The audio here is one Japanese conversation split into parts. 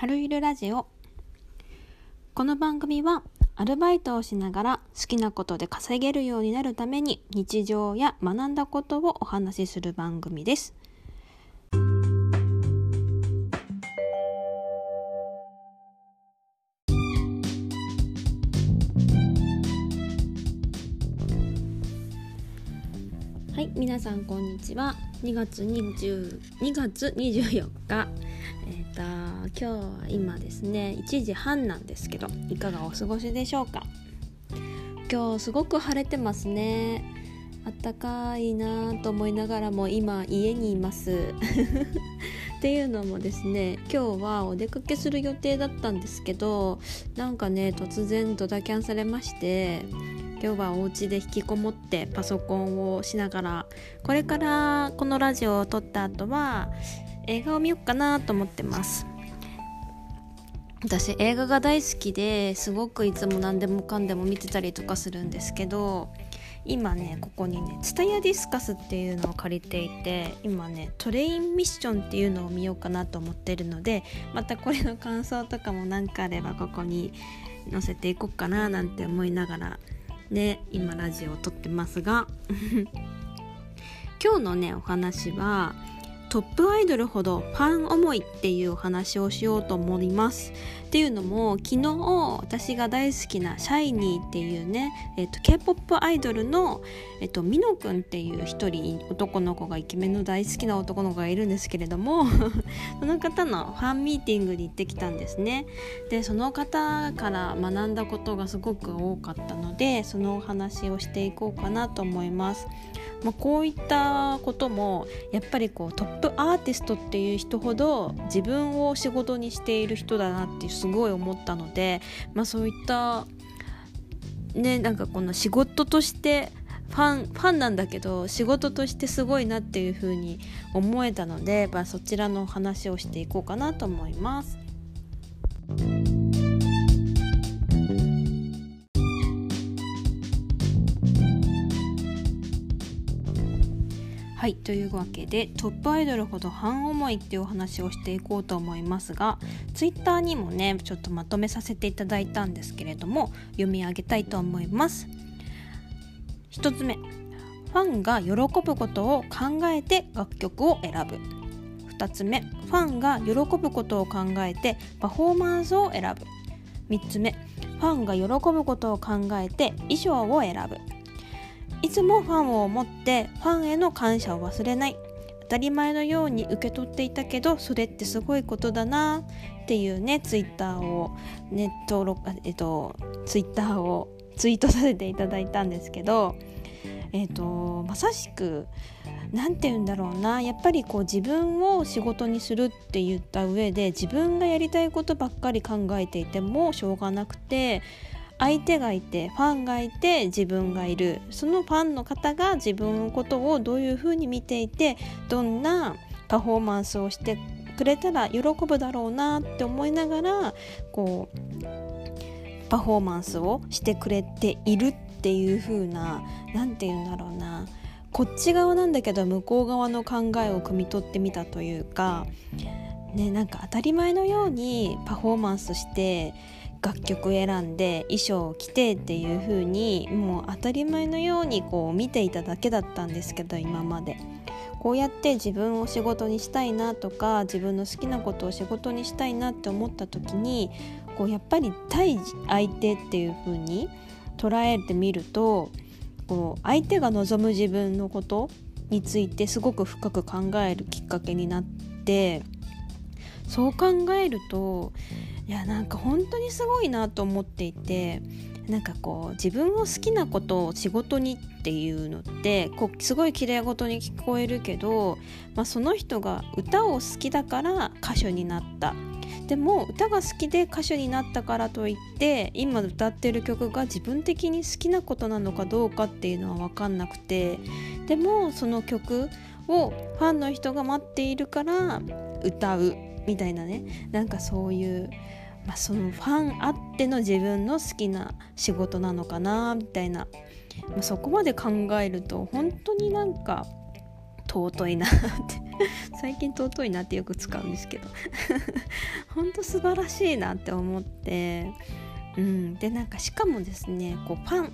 春ゆるラジオ。この番組はアルバイトをしながら好きなことで稼げるようになるために日常や学んだことをお話しする番組です。はい皆さんこんにちは。2月20 2月24日。今日は今ですね1時半なんですけどいかがお過ごしでしょうか？今日すごく晴れてますね。あったかいなと思いながらも今家にいます。っていうのもですね今日はお出かけする予定だったんですけどなんかね突然ドタキャンされまして今日はお家で引きこもってパソコンをしながらこれからこのラジオを撮った後は映画を見ようかなと思ってます。私映画が大好きですごくいつも何でもかんでも見てたりとかするんですけど今ねここにね「ツタヤディスカス」っていうのを借りていて今ねトレインミッションっていうのを見ようかなと思ってるのでまたこれの感想とかも何かあればここに載せていこうかななんて思いながらね今ラジオを撮ってますが。今日のねお話はトップアイドルほどファン思いっていうお話をしようと思います。っていうのも昨日私が大好きなシャイニーっていうね、えーと、K-POP アイドルの、えーと、ミノくんっていう一人男の子がイケメンの大好きな男の子がいるんですけれども その方のファンミーティングに行ってきたんですね。でその方から学んだことがすごく多かったのでそのお話をしていこうかなと思います。まあ、こういったこともやっぱりこうトップアーティストっていう人ほど自分を仕事にしている人だなってすごい思ったので、まあ、そういったねなんかこの仕事としてファンファンなんだけど仕事としてすごいなっていう風に思えたので、まあ、そちらの話をしていこうかなと思います。はいというわけでトップアイドルほど半思いっていうお話をしていこうと思いますがツイッターにもねちょっとまとめさせていただいたんですけれども読み上げたいと思います。1つ目。ファンが喜ぶことを考えて楽曲を選ぶ。2つ目。ファンが喜ぶことを考えてパフォーマンスを選ぶ。3つ目。ファンが喜ぶことを考えて衣装を選ぶ。いつもファンを思ってファンへの感謝を忘れない。当たり前のように受け取っていたけどそれってすごいことだなっていうねツイッターをね登録えっとツイッターをツイートさせていただいたんですけどえっとまさしく何て言うんだろうな。やっぱりこう自分を仕事にするって言った上で自分がやりたいことばっかり考えていてもしょうがなくて相手がいてファンがいて自分がいる。そのファンの方が自分のことをどういうふうに見ていてどんなパフォーマンスをしてくれたら喜ぶだろうなって思いながらこうパフォーマンスをしてくれているっていう風な何て言うんだろうな。こっち側なんだけど向こう側の考えを汲み取ってみたというかねなんか当たり前のようにパフォーマンスして楽曲選んで衣装を着てっていう風にもう当たり前のようにこう見ていただけだったんですけど今まで。こうやって自分を仕事にしたいなとか自分の好きなことを仕事にしたいなって思った時にこうやっぱり対相手っていう風に捉えてみるとこう相手が望む自分のことについてすごく深く考えるきっかけになってそう考えるといやなんか本当にすごいなと思っていてなんかこう自分を好きなことを仕事にっていうのってこうすごい綺麗事に聞こえるけど、まあ、その人が歌を好きだから歌手になった。でも歌が好きで歌手になったからといって今歌ってる曲が自分的に好きなことなのかどうかっていうのは分かんなくてでもその曲をファンの人が待っているから歌うみたいなねなんかそういうまあ、そのファンあっての自分の好きな仕事なのかなみたいな、まあ、そこまで考えると本当になんか尊いなって。最近尊いなってよく使うんですけど。ほんと素晴らしいなって思って。うん。でなんかしかもですねこうファンフ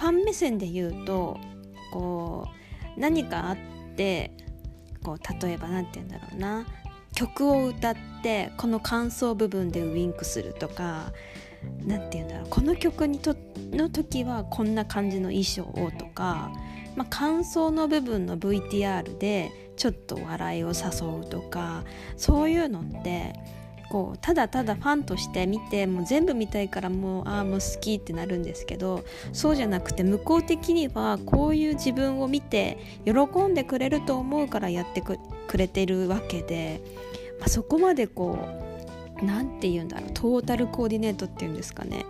ァン目線で言うとこう何かあってこう例えば何て言うんだろうな。曲を歌ってこの感想部分でウインクするとか何て言うんだろう。この曲にとの時はこんな感じの衣装をとか、まあ、感想の部分の VTR でちょっと笑いを誘うとかそういうのってこうただただファンとして見てもう全部見たいからもうああもう好きってなるんですけどそうじゃなくて向こう的にはこういう自分を見て喜んでくれると思うからやってくれてるわけで、まあ、そこまでこう何て言うんだろうトータルコーディネートっていうんですかね。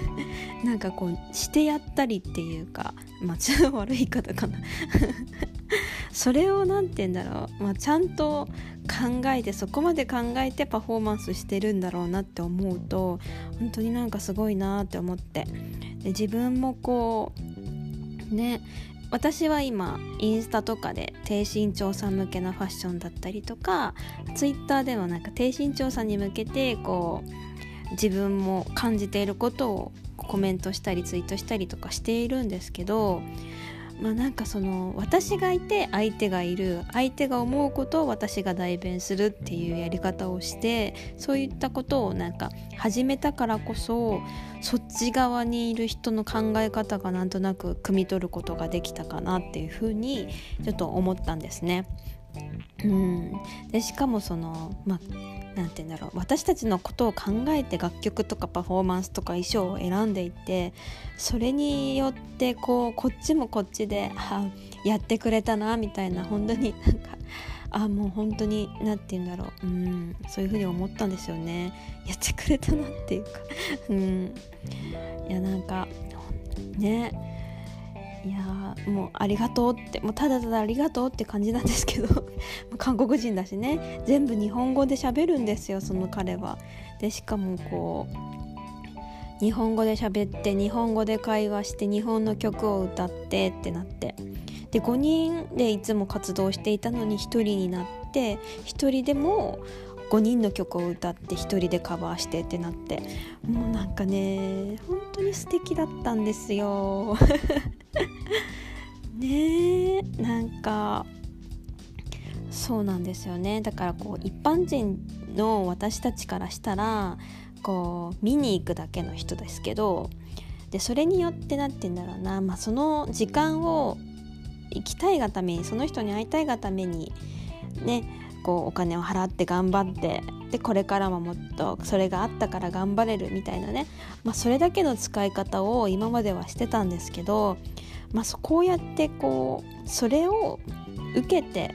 なんかこうしてやったりっていうかまあちょっと悪い言い方かな。それを何て言うんだろう、まあ、ちゃんと考えてそこまで考えてパフォーマンスしてるんだろうなって思うと本当になんかすごいなって思って。で自分もこうね私は今インスタとかで低身長さん向けのファッションだったりとかツイッターではなんか低身長さんに向けてこう自分も感じていることをコメントしたりツイートしたりとかしているんですけどまあなんかその私がいて相手がいる相手が思うことを私が代弁するっていうやり方をしてそういったことをなんか始めたからこそそっち側にいる人の考え方がなんとなく汲み取ることができたかなっていうふうにちょっと思ったんですね。うん、でしかもそのま何て言うんだろう。私たちのことを考えて楽曲とかパフォーマンスとか衣装を選んでいてそれによってこうこっちもこっちであやってくれたなみたいな本当になんかあもう本当に何て言うんだろう。うん。そういうふうに思ったんですよね。やってくれたなっていうか。うん。いやなんかね。いやもうありがとうってもうただただありがとうって感じなんですけど 韓国人だしね全部日本語で喋るんですよその彼は。でしかもこう日本語で喋って日本語で会話して日本の曲を歌ってってなってで5人でいつも活動していたのに1人になって1人でも5人の曲を歌って1人でカバーしてってなってもうなんかね本当に素敵だったんですよ。ねえなんかそうなんですよね。だからこう一般人の私たちからしたらこう見に行くだけの人ですけどでそれによって何て言うんだろうな、まあ、その時間を行きたいがためにその人に会いたいがためにねこうお金を払って頑張ってでこれからももっとそれがあったから頑張れるみたいなね、まあ、それだけの使い方を今まではしてたんですけど、まあ、こうやってこうそれを受けて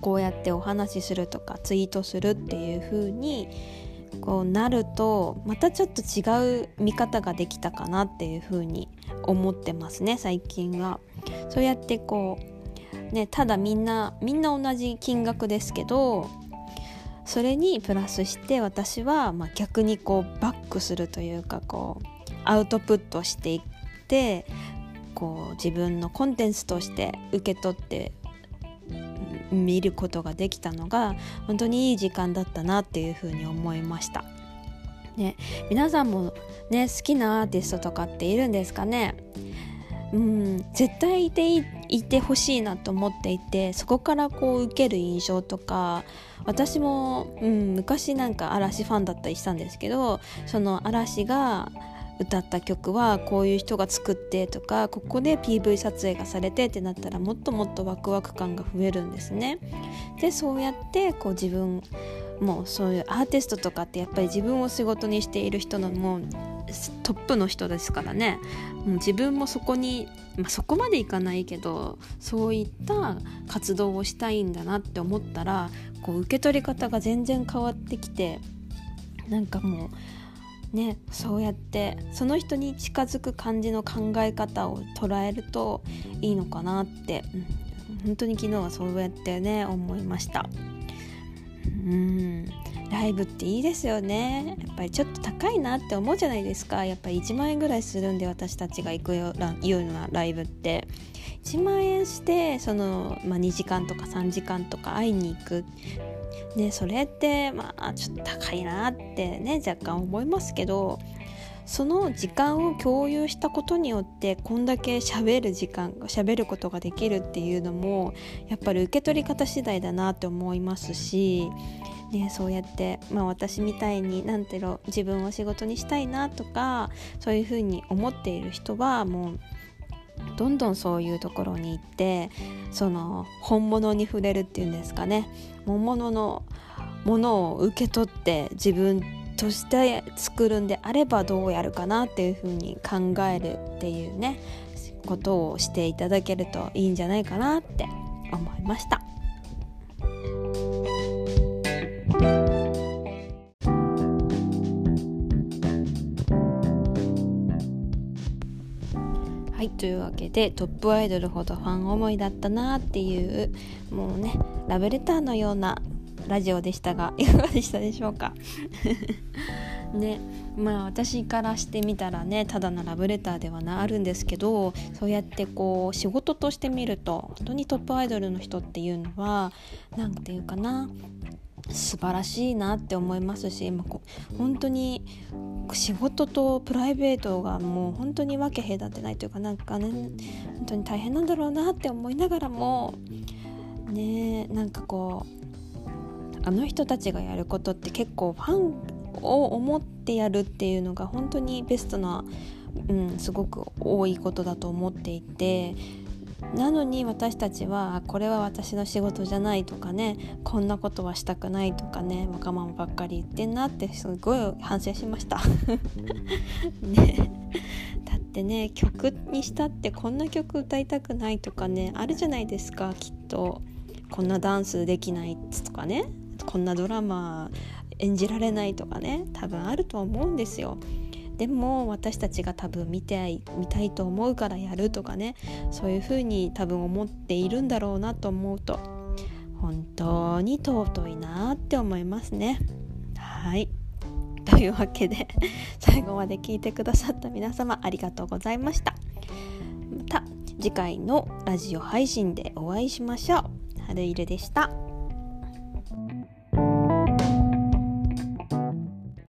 こうやってお話しするとかツイートするっていう風にこうなるとまたちょっと違う見方ができたかなっていう風に思ってますね最近は。そうやってこうね、ただみんなみんな同じ金額ですけどそれにプラスして私はま逆にこうバックするというかこうアウトプットしていってこう自分のコンテンツとして受け取って見ることができたのが本当にいい時間だったなっていうふうに思いました。ね、皆さんもね好きなアーティストとかっているんですかね？うん絶対いていいいてほしいなと思っていてそこからこう受ける印象とか私も、うん、昔なんか嵐ファンだったりしたんですけどその嵐が歌った曲はこういう人が作ってとかここで PV 撮影がされてってなったらもっともっとワクワク感が増えるんですね。でそうやってこう自分もうそういうアーティストとかってやっぱり自分を仕事にしている人のもうトップの人ですからねもう自分もそこに、まあ、そこまでいかないけどそういった活動をしたいんだなって思ったらこう受け取り方が全然変わってきてなんかもうねそうやってその人に近づく感じの考え方を捉えるといいのかなって、うん、本当に昨日はそうやってね思いました。うんライブっていいですよね。やっぱりちょっと高いなって思うじゃないですか。やっぱり1万円ぐらいするんで私たちが行くようなライブって。1万円してその、まあ、2時間とか3時間とか会いに行く。ね、それってまあちょっと高いなってね若干思いますけどその時間を共有したことによってこんだけ喋る時間喋ることができるっていうのもやっぱり受け取り方次第だなって思いますし、ね、そうやって、まあ、私みたいに何ていうの自分を仕事にしたいなとかそういうふうに思っている人はもうどんどんそういうところに行ってその本物に触れるっていうんですかね本物のものを受け取って自分として作るんであればどうやるかなっていうふうに考えるっていうねことをしていただけるといいんじゃないかなって思いました。というわけでトップアイドルほどファン思いだったなっていうもうねラブレターのようなラジオでしたが いかがでしたでしょうか？ねまあ私からしてみたらねただのラブレターではあるんですけどそうやってこう仕事として見ると本当にトップアイドルの人っていうのは何て言うかな素晴らしいなって思いますし、まあ、本当に仕事とプライベートがもう本当に分け隔てないというかなんかね本当に大変なんだろうなって思いながらもねなんかこうあの人たちがやることって結構ファンを思ってやるっていうのが本当にベストな、うん、すごく多いことだと思っていてなのに私たちはこれは私の仕事じゃないとかねこんなことはしたくないとかねわがままばっかり言ってんなってすごい反省しました。ね。だってね曲にしたってこんな曲歌いたくないとかねあるじゃないですかきっと。こんなダンスできないとかねこんなドラマ演じられないとかね多分あると思うんですよでも私たちが多分見たい見たいと思うからやるとかねそういうふうに多分思っているんだろうなと思うと本当に尊いなって思いますね。はい。というわけで 最後まで聞いてくださった皆様ありがとうございました。また次回のラジオ配信でお会いしましょう。春入でした。